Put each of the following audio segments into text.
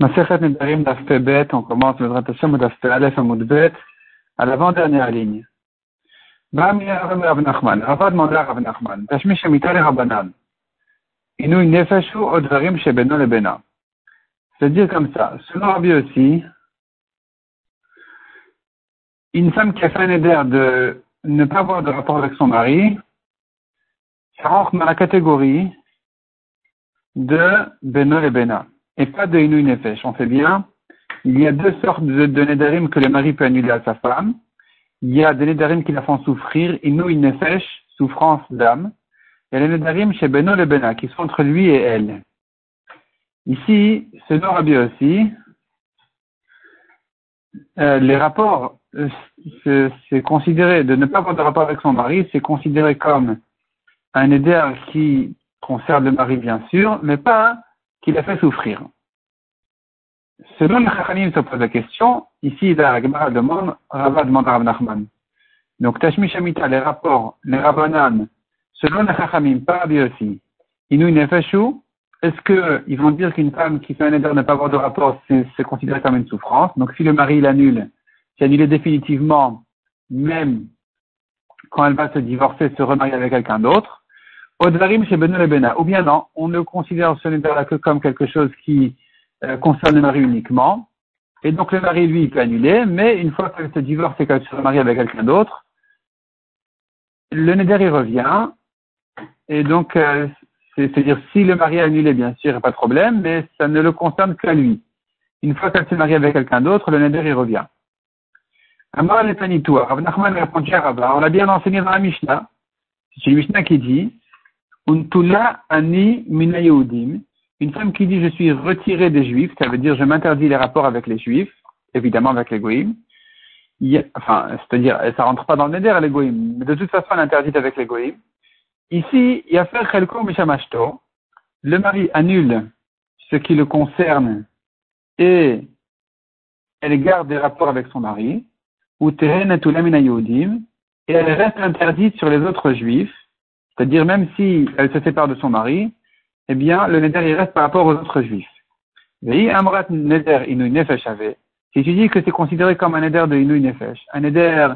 on commence le à l'avant-dernière ligne. C'est-à-dire comme ça, selon Rabbi aussi, une femme qui a fait un éder de ne pas avoir de rapport avec son mari, ça rentre dans la catégorie de Beno Lebena et pas de Nefesh. On sait bien, il y a deux sortes de, de que le mari peut annuler à sa femme. Il y a des Nedarim qui la font souffrir, Nefesh, souffrance d'âme. Et les Nedarim chez Beno le Bena, qui sont entre lui et elle. Ici, selon Rabbi aussi, euh, les rapports, euh, c'est considéré, de ne pas avoir de rapport avec son mari, c'est considéré comme un éder qui concerne le mari, bien sûr, mais pas qui l'a fait souffrir. Selon le Chachamim se pose la question, ici la Gemara demande, Rava demande à Rav Nachman. Donc Tashmi Shamita, les rapports, les Rabbanan, selon le Chachamim, pas aussi, Inu Nefeshu, est-ce qu'ils vont dire qu'une femme qui fait un éder ne pas avoir de rapport, c'est considéré comme une souffrance? Donc si le mari l'annule, c'est annulé définitivement, même quand elle va se divorcer, se remarier avec quelqu'un d'autre. Odvarim chez Bena. Ou bien non, on ne considère ce neder-là que comme quelque chose qui euh, concerne le mari uniquement. Et donc le mari, lui, il peut annuler, mais une fois qu'elle se divorce et qu'elle se remarie avec quelqu'un d'autre, le neder, il revient. Et donc, euh, c'est-à-dire, si le mari a annulé, bien sûr, il n'y a pas de problème, mais ça ne le concerne qu'à lui. Une fois qu'elle se marie avec quelqu'un d'autre, le neder, il revient. Amar on l'a bien enseigné dans la Mishnah. C'est une Mishnah qui dit, Ani mina Une femme qui dit je suis retirée des juifs, ça veut dire je m'interdis les rapports avec les juifs, évidemment avec les goïms. Enfin, c'est-à-dire, ça rentre pas dans le neder, les goïms, mais de toute façon, elle est interdite avec les goïms. Ici, il y a fait chelko mishamashto. Le mari annule ce qui le concerne et elle garde des rapports avec son mari. Ou et elle reste interdite sur les autres juifs c'est-à-dire, même si elle se sépare de son mari, eh bien, le neder, il reste par rapport aux autres juifs. neder Si tu dis que c'est considéré comme un neder de inouï nefesh, un neder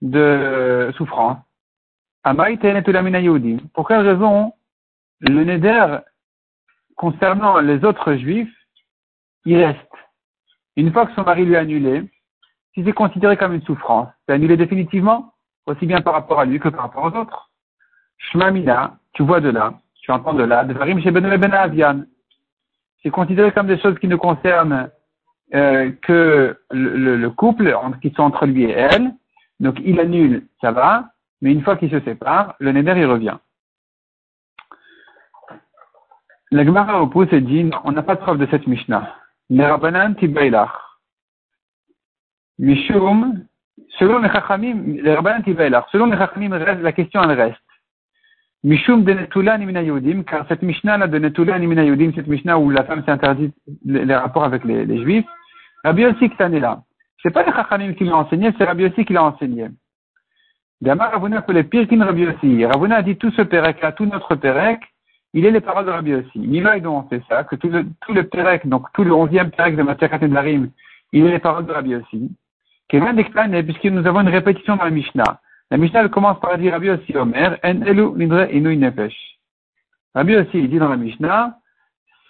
de souffrance, pour quelle raison le neder concernant les autres juifs, il reste? Une fois que son mari lui a annulé, si c'est considéré comme une souffrance, c'est annulé définitivement, aussi bien par rapport à lui que par rapport aux autres. Shmamina, tu vois de là, tu entends de là, Dvarim chez Ben Avian. C'est considéré comme des choses qui ne concernent euh, que le, le, couple qui sont entre lui et elle. Donc il annule, ça va, mais une fois qu'il se sépare, le neder il revient. La Gemara oppose et dit, on n'a pas de preuve de cette Mishnah. Mishum, selon les Chachamim, Rabbanan selon les Chachamim, la question elle reste. Mishum de Netula Nimina Yehudim, car cette Mishnah-là de Netula Nimina Yehudim, cette Mishnah où la femme s'interdit les, rapports avec les, Juifs, Rabbi que là. C'est pas les Chachamim qui l'ont enseigné, c'est Rabbi aussi qui l'a enseigné. Gamar Ravuna appelé Pirkin Rabbi aussi. Ravuna a dit tout ce Pérec-là, tout notre Pérec, il est les paroles de Rabbi aussi. Mila et donc on fait ça, que tout le, tout le Pérec, donc tout le onzième Pérec de Matiakat de Larim, il est les paroles de Rabbi aussi. Kevin puisque nous avons une répétition dans la Mishnah. La Mishnah commence par dire Rabbi aussi Omer, En elu nidre inu nefesh. Rabbi aussi, il dit dans la Mishnah,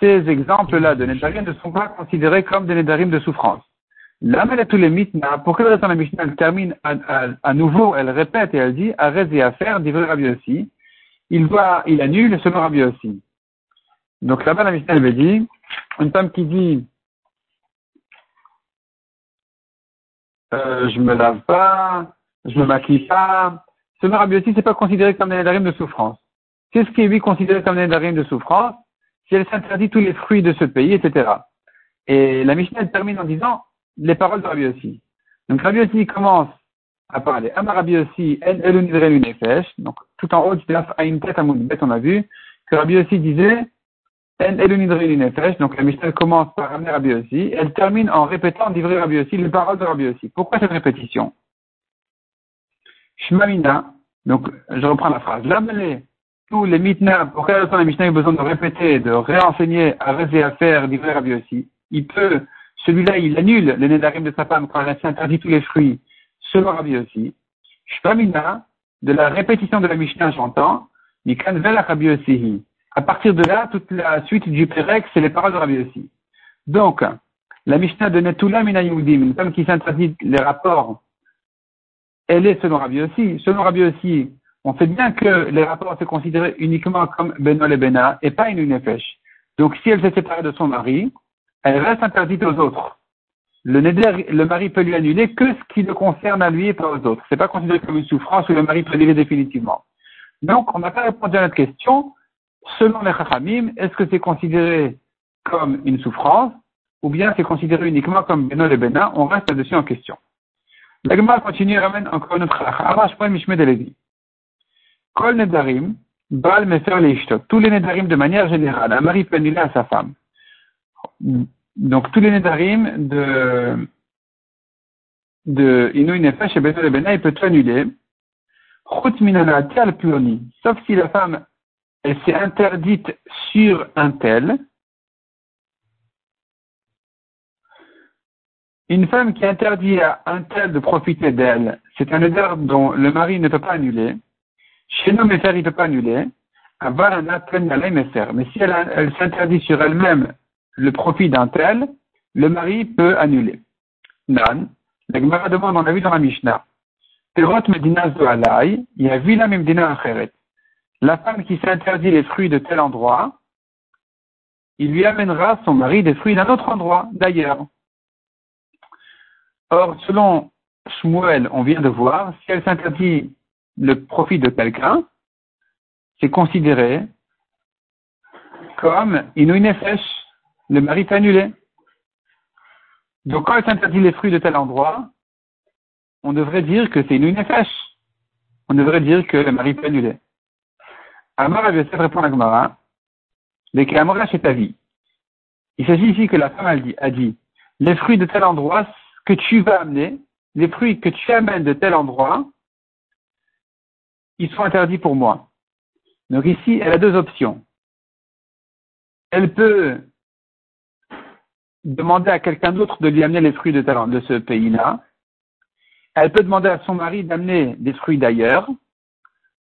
ces exemples-là de Nedarim ne sont pas considérés comme des Nedarim de souffrance. L'Amel tous les pour quelle raison la Mishnah termine à, nouveau, elle répète et elle dit, arrête et à faire, dit Rabbi aussi. Il voit, il annule selon Rabbi aussi. Donc là-bas, la Mishnah elle dit, une femme qui dit, euh, je me lave pas, je me maquille pas. Ce aussi, c'est pas considéré comme un nédarim de souffrance. Qu'est-ce qui est lui considéré comme un nédarim de souffrance Si elle s'interdit tous les fruits de ce pays, etc. Et la Mishnah termine en disant les paroles de Rabbi. Donc Rabbi commence à parler. Amar Rabbi aussi, en nefesh. Donc tout en haut à une tête à bête, on a vu que Rabbi disait en nefesh. Donc la Mishnah commence par aussi. Elle termine en répétant d'ivrer Rabbi les paroles de Rabbi. Pourquoi cette répétition? Shmamina, donc je reprends la phrase, l'amener tous les mitna, pour quelle raison les Mishnah ont besoin de répéter, de réenseigner à rêver à faire, livrer Rabbi aussi il peut, celui-là, il annule le Nedarim de sa femme quand elle s'interdit tous les fruits, selon Rabbi aussi. Shpamina, de la répétition de la Mishnah, j'entends, Mikan Vel Rabbi aussi. À partir de là, toute la suite du Pérec, c'est les paroles de Rabbi aussi. Donc, la Mishnah de Netula Mina une femme qui s'interdit les rapports, elle est selon Rabbi aussi. Selon Rabbi aussi, on sait bien que les rapports sont considérés uniquement comme Benoît et Bena et pas une Nefesh. Donc, si elle s'est séparée de son mari, elle reste interdite aux autres. Le neder, le mari peut lui annuler que ce qui le concerne à lui et pas aux autres. C'est pas considéré comme une souffrance où le mari peut annuler définitivement. Donc, on n'a pas répondu à notre question. Selon les Chachamim, est-ce que c'est considéré comme une souffrance ou bien c'est considéré uniquement comme Beno et Bena? On reste là-dessus en question. L'agma continue et ramène encore notre Chacham. Kol Nedarim, Bal Mefer Tous les Nedarim de manière générale, un mari peut annuler à sa femme. Donc tous les Nedarim de, de Inu Nefesh et Beno Bena, il peut tout annuler. Sauf si la femme, elle s'est interdite sur un tel. Une femme qui interdit à un tel de profiter d'elle, c'est un éder dont le mari ne peut pas annuler. Chez nous, il ne peut pas annuler. Mais si elle, s'interdit sur elle-même le profit d'un tel, le mari peut annuler. Nan, la Gemara demande, on a vu dans la Mishnah. La femme qui s'interdit les fruits de tel endroit, il lui amènera son mari des fruits d'un autre endroit, d'ailleurs. Or, selon Shmuel, on vient de voir, si elle s'interdit le profit de quelqu'un, c'est considéré comme une nefesh, le mari est annulé. Donc quand elle s'interdit les fruits de tel endroit, on devrait dire que c'est une nefesh. On devrait dire que le mari est annulé. Amar Yosef répond à Gmara, mais qu'Amora chez ta vie. Il s'agit ici que la femme a dit, les fruits de tel endroit que tu vas amener, les fruits que tu amènes de tel endroit, ils sont interdits pour moi. Donc ici, elle a deux options. Elle peut demander à quelqu'un d'autre de lui amener les fruits de, de ce pays-là. Elle peut demander à son mari d'amener des fruits d'ailleurs.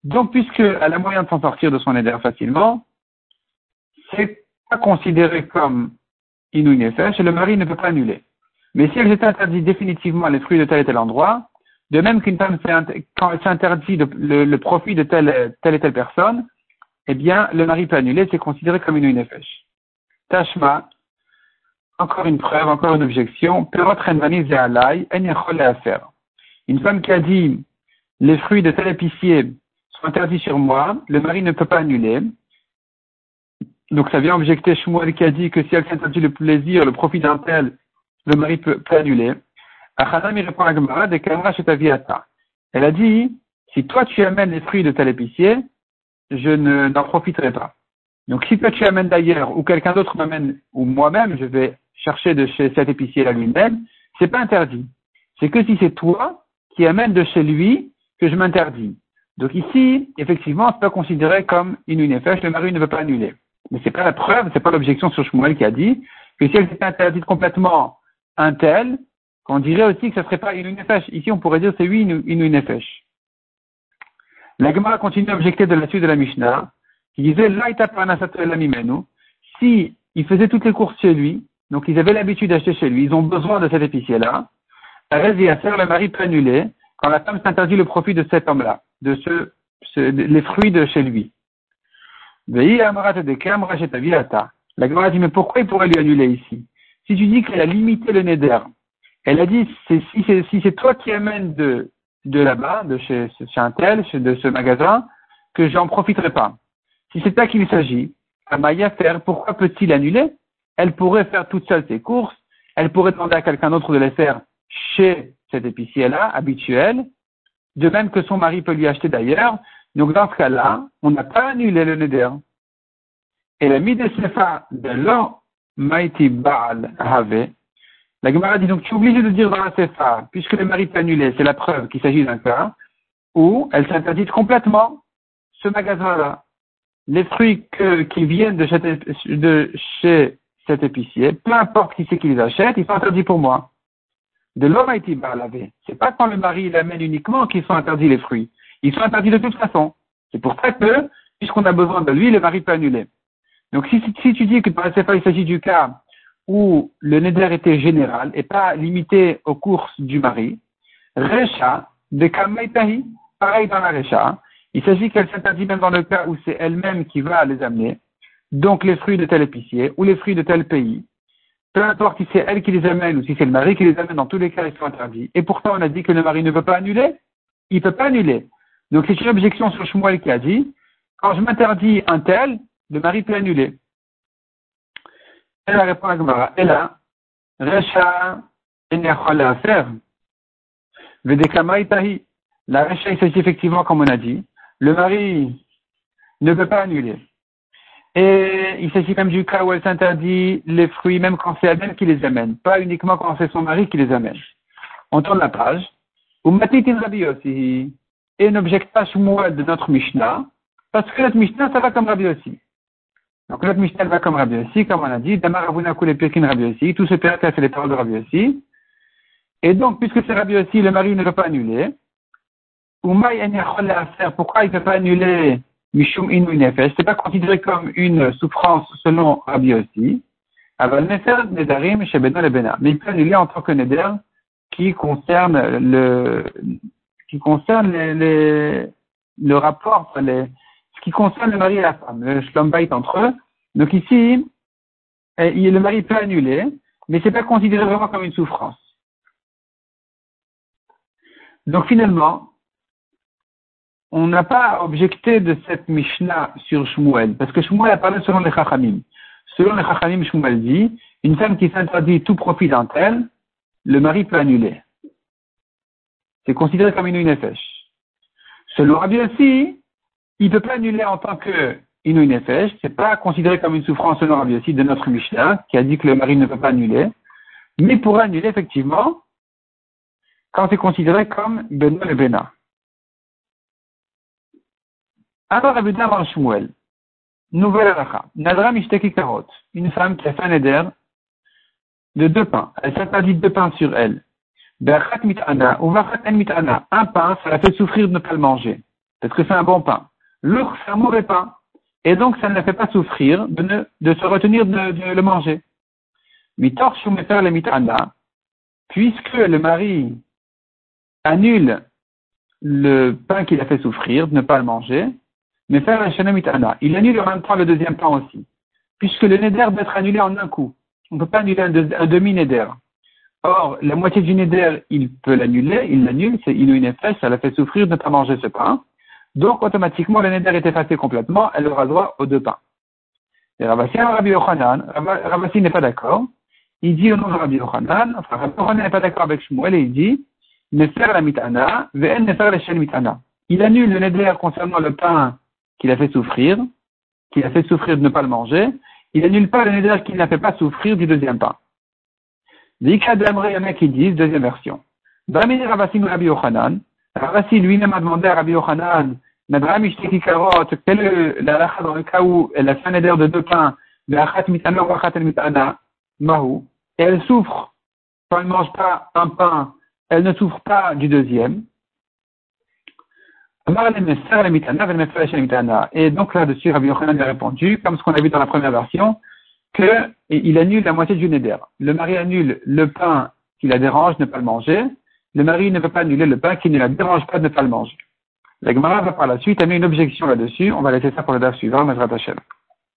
Donc, puisqu'elle a moyen de s'en sortir de son éder facilement, c'est pas considéré comme inouï et le mari ne peut pas annuler. Mais si elle s'est interdit définitivement les fruits de tel et tel endroit, de même qu'une femme, quand elle s'interdit le, profit de telle, et telle personne, eh bien, le mari peut annuler, c'est considéré comme une nefesh. Tashma, encore une preuve, encore une objection. Une femme qui a dit, les fruits de tel épicier sont interdits sur moi, le mari ne peut pas annuler. Donc ça vient objecter Shmuel qui a dit que si elle s'interdit le plaisir, le profit d'un tel, le mari peut, peut annuler. Achanam, répond à Gemara, de Elle a dit, si toi tu amènes les fruits de tel épicier, je n'en profiterai pas. Donc si toi tu amènes d'ailleurs, ou quelqu'un d'autre m'amène, ou moi-même, je vais chercher de chez cet épicier-là lui-même, c'est pas interdit. C'est que si c'est toi qui amènes de chez lui que je m'interdis. Donc ici, effectivement, c'est pas considéré comme une unifèche, le mari ne veut pas annuler. Mais c'est pas la preuve, c'est pas l'objection sur Shmuel qui a dit que si elle s'était interdite complètement un tel, on dirait aussi que ce ne serait pas une nefesh. Ici, on pourrait dire c'est oui une, une nefesh. La Gemara continue à objecter de la suite de la Mishnah, qui disait si il faisait toutes les courses chez lui, donc ils avaient l'habitude d'acheter chez lui, ils ont besoin de cet épicier-là, le mari peut annuler quand la femme s'interdit le profit de cet homme-là, de ce, les fruits de chez lui. La Gemara dit, mais pourquoi il pourrait lui annuler ici? Si tu dis qu'elle a limité le neder, elle a dit, si c'est toi qui amènes de, là-bas, de chez, chez un tel, de ce magasin, que j'en profiterai pas. Si c'est ça qu'il s'agit, Amaya faire, pourquoi peut-il annuler? Elle pourrait faire toute seule ses courses, elle pourrait demander à quelqu'un d'autre de les faire chez cet épicier-là, habituel, de même que son mari peut lui acheter d'ailleurs. Donc dans ce cas-là, on n'a pas annulé le neder. Et la de sefa de l'or Maïti Baal Have, la Gemara dit donc, tu es obligé de dire dans la CFA, puisque le mari est annulé, c'est la preuve qu'il s'agit d'un cas, où elle s'interdit complètement ce magasin-là. Les fruits qui viennent de chez, cet épicier, peu importe qui c'est qui les achète, ils sont interdits pour moi. De l'homme a été lavé. C'est pas quand le mari l'amène uniquement qu'ils sont interdits les fruits. Ils sont interdits de toute façon. C'est pour ça que, puisqu'on a besoin de lui, le mari peut annuler. Donc si, tu dis que par il s'agit du cas où le neder était général et pas limité aux courses du mari, Recha de Kamaitahi, pareil dans la Recha, il s'agit qu'elle s'interdit même dans le cas où c'est elle-même qui va les amener, donc les fruits de tel épicier ou les fruits de tel pays. Peu importe si c'est elle qui les amène ou si c'est le mari qui les amène, dans tous les cas, ils sont interdits. Et pourtant, on a dit que le mari ne peut pas annuler. Il ne peut pas annuler. Donc c'est une objection sur Shmuel qui a dit, quand je m'interdis un tel, le mari peut annuler. Elle répond à Gemara. Et là, Recha à faire. La Recha, il s'agit effectivement, comme on a dit, le mari ne peut pas annuler. Et il s'agit même du cas où elle s'interdit les fruits, même quand c'est elle-même qui les amène, pas uniquement quand c'est son mari qui les amène. On tourne la page. Rabbi aussi. Et n'objecte pas de notre Mishnah, parce que notre Mishnah, ça va comme Rabbi aussi. Donc notre Mishnah va comme Rabbi aussi, comme on a dit, Damar les Pekin Rabbi aussi, tout ce père fait les paroles de Rabbi aussi. Et donc, puisque c'est Rabbi aussi, le mari ne peut pas annuler. Pourquoi il ne peut pas annuler Mishum Inu Nefesh? C'est pas considéré comme une souffrance selon Rabbi aussi. Aval Nefer Nedarim chez le Bena. Mais il peut annuler en tant que Neder qui concerne le, qui concerne le rapport, les, qui concerne le mari et la femme, le shlombait entre eux. Donc ici, eh, le mari peut annuler, mais c'est pas considéré vraiment comme une souffrance. Donc finalement, on n'a pas objecté de cette Mishnah sur Shmuel, parce que Shmuel a parlé selon les Chachamim. Selon les Chachamim, Shmuel dit, une femme qui s'interdit tout profit d'un tel, le mari peut annuler. C'est considéré comme une nefesh. Selon Rabbi aussi, il ne peut pas annuler en tant que Inouï Nefesh, c'est pas considéré comme une souffrance selon Rabbi aussi de notre Mishnah, qui a dit que le mari ne peut pas annuler, mais pour annuler effectivement quand c'est considéré comme Benoît le Bena. Alors Rabbi Damar Shmuel, nouvelle alacha, Nadra Mishteki Karot, une femme qui a fait un éder de deux pains, elle s'interdit deux pains sur elle. ou un pain, ça la fait souffrir de ne pas le manger, parce que c'est un bon pain. L'autre, c'est un mauvais pain. Et donc, ça ne la fait pas souffrir de, se retenir de, le manger. Mitor le mitana, puisque le mari annule le pain qu'il a fait souffrir, de ne pas le manger, mais faire la mitana. Il annule en même temps le deuxième pain aussi. Puisque le neder doit être annulé en un coup. On ne peut pas annuler un, demi-neder. Or, la moitié du neder, il peut l'annuler, il l'annule, c'est une ça la fait souffrir de ne pas manger ce pain. Donc, automatiquement, le neder est effacé complètement, elle aura droit aux deux pains. Et Ravassi, Rabbi Yochanan, Ravassi n'est pas d'accord. Il dit au nom de Rabbi Yochanan, enfin, Rabbi Yochanan n'est pas d'accord avec Shmuel et il dit, Nefer la mitana, ve'en nefer la mitana. Il annule le neder concernant le pain qu'il a fait souffrir, qu'il a fait souffrir de ne pas le manger. Il annule pas le neder qu'il n'a fait pas souffrir du deuxième pain. Il y qui disent, deuxième version. Bamini Ravassi Rabbi Yochanan, lui-même a demandé à Rabbi Yochanan, Madame Ishteki Karot, est la dans le cas où elle a de deux pains, de Achat Mitana ou Achat Mitana, Mahou, et elle souffre quand elle ne mange pas un pain, elle ne souffre pas du deuxième. Et donc là-dessus, Rabbi Yochanan a répondu, comme ce qu'on a vu dans la première version, qu'il annule la moitié du neder. Le mari annule le pain qui la dérange, ne pas le manger. Le mari ne peut pas annuler le pain qui ne la dérange pas de ne pas le manger. La Gemara va par la suite amener une objection là-dessus. On va laisser ça pour le DAF suivant, Mazrat Hashem.